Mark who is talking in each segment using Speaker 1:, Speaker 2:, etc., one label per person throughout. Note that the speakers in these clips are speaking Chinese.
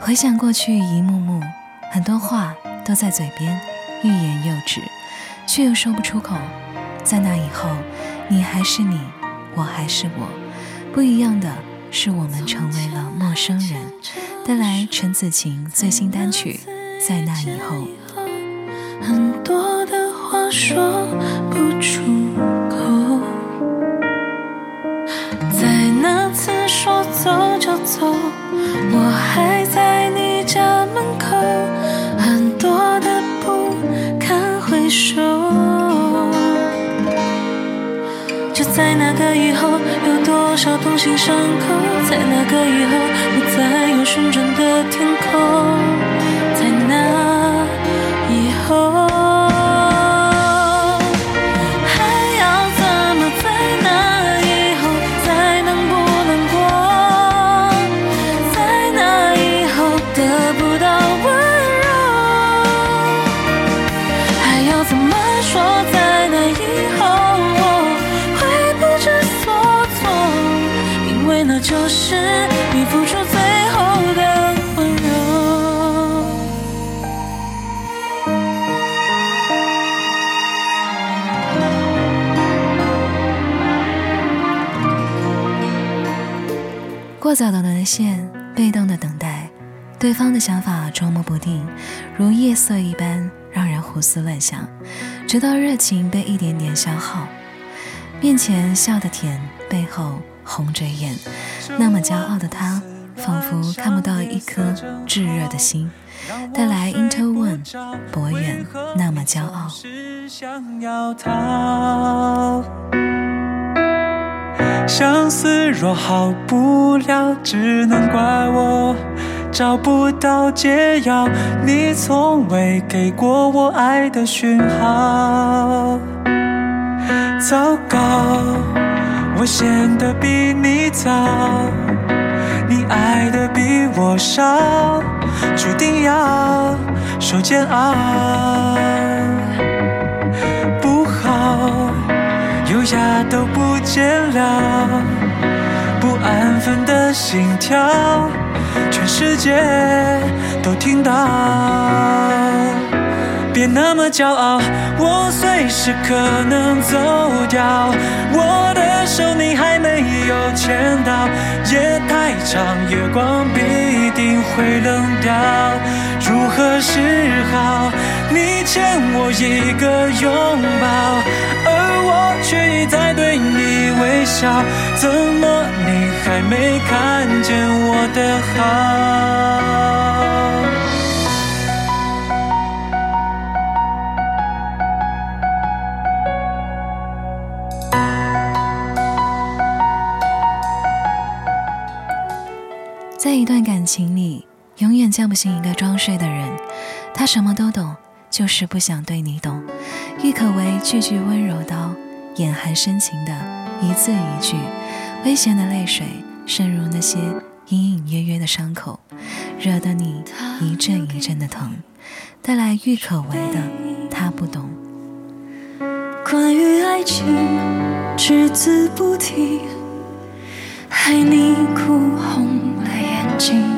Speaker 1: 回想过去一幕幕，很多话都在嘴边，欲言又止，却又说不出口。在那以后，你还是你，我还是我，不一样的是我们成为了陌生人。带来陈子晴最新单曲《在那以后》。
Speaker 2: 很多的话说不出口，在那次说走就走，的以后，有多少痛心伤口？在那个以后，不再有旋转的天空。就是你付出最后的温柔。
Speaker 1: 过早的沦陷，被动的等待，对方的想法捉摸不定，如夜色一般让人胡思乱想，直到热情被一点点消耗。面前笑得甜，背后。红着眼，那么骄傲的他，仿佛看不到一颗炙热的心。带来 Into One，博远，那么骄傲。
Speaker 3: 相思若好不了，只能怪我找不到解药。你从未给过我爱的讯号，糟糕。我陷得比你早，你爱的比我少，注定要受煎熬。不好，优雅都不见了，不安分的心跳，全世界都听到。别那么骄傲，我随时可能走掉。我的手你还没有牵到，夜太长，月光必定会冷掉。如何是好？你欠我一个拥抱，而我却一再对你微笑。怎么你还没看见我的好？
Speaker 1: 不醒一个装睡的人。他什么都懂，就是不想对你懂。郁可唯句句温柔刀，眼含深情的一字一句，危险的泪水渗入那些隐隐约约的伤口，惹得你一阵一阵的疼。带来郁可唯的他不懂。
Speaker 2: 关于爱情，只字不提，害你哭红。他把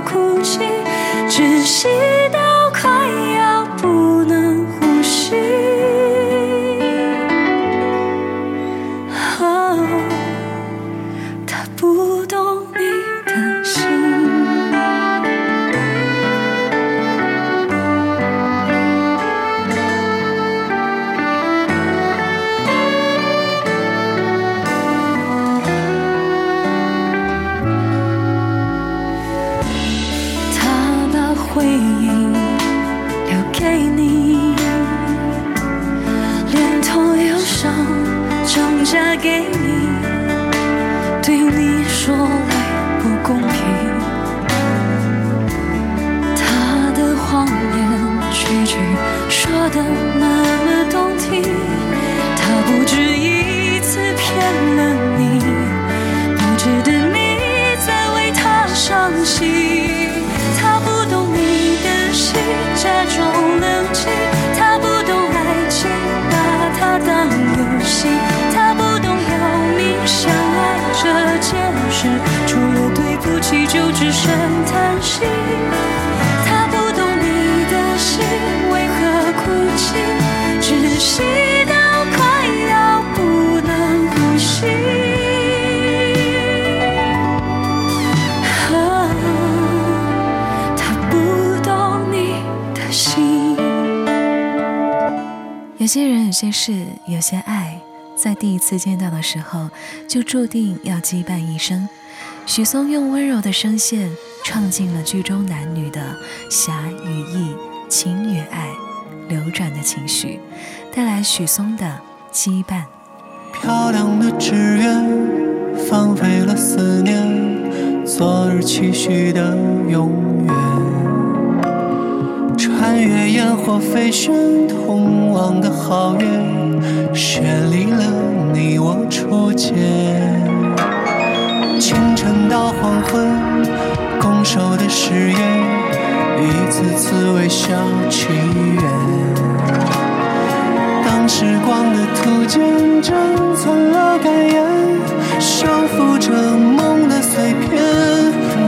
Speaker 2: 哭泣，窒息到快要不能呼吸。
Speaker 1: 些、事、有些爱，在第一次见到的时候，就注定要羁绊一生。许嵩用温柔的声线，唱尽了剧中男女的侠与义、情与爱流转的情绪，带来许嵩的羁绊。
Speaker 4: 漂亮的纸鸢，放飞了思念，昨日期许的永远。月烟火飞旋，通往的好远，绚丽了你我初见。清晨到黄昏，拱手的誓言，一次次微笑祈愿。当时光的图鉴珍存了感言，收复着梦的碎片。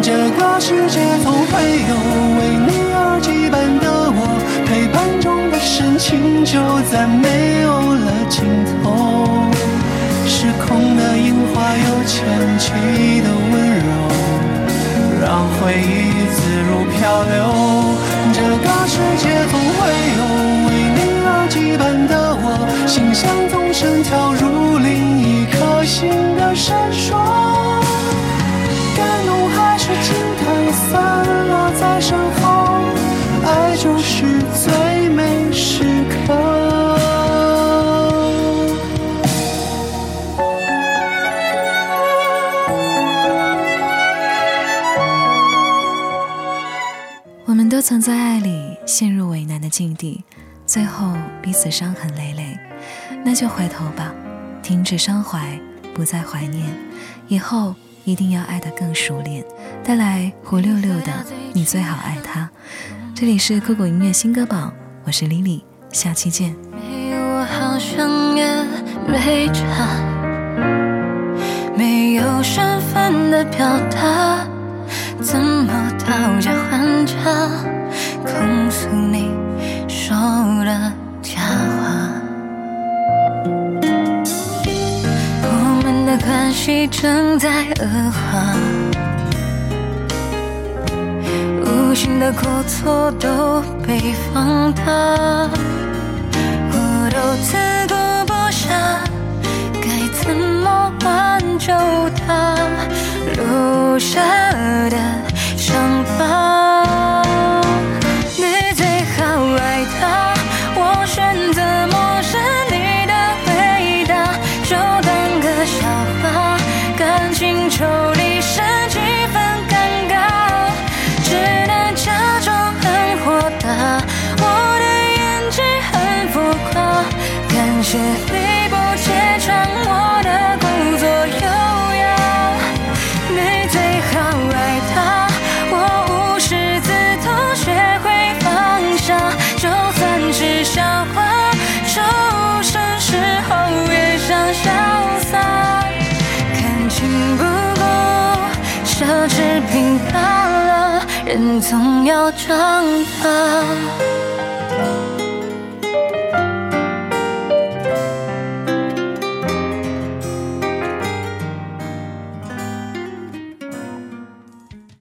Speaker 4: 这个世界总会有情就再没有了尽头。失控的樱花有前期的温柔。让回忆自如漂流。这个世界总会有为你而羁绊的我，心像纵身跳入另一颗心的闪烁。
Speaker 1: 曾在爱里陷入为难的境地，最后彼此伤痕累累。那就回头吧，停止伤怀，不再怀念，以后一定要爱得更熟练。带来胡六六的《你最好爱他》，这里是酷狗音乐新歌榜，我是 Lily，下期见。
Speaker 2: 没有我好像也没差，没有身份的表达，怎么讨价他，控诉你说的假话。我们的关系正在恶化，无心的过错都被放大。我都自顾不暇，该怎么挽救他留下的奢侈品罢了，人总要长大。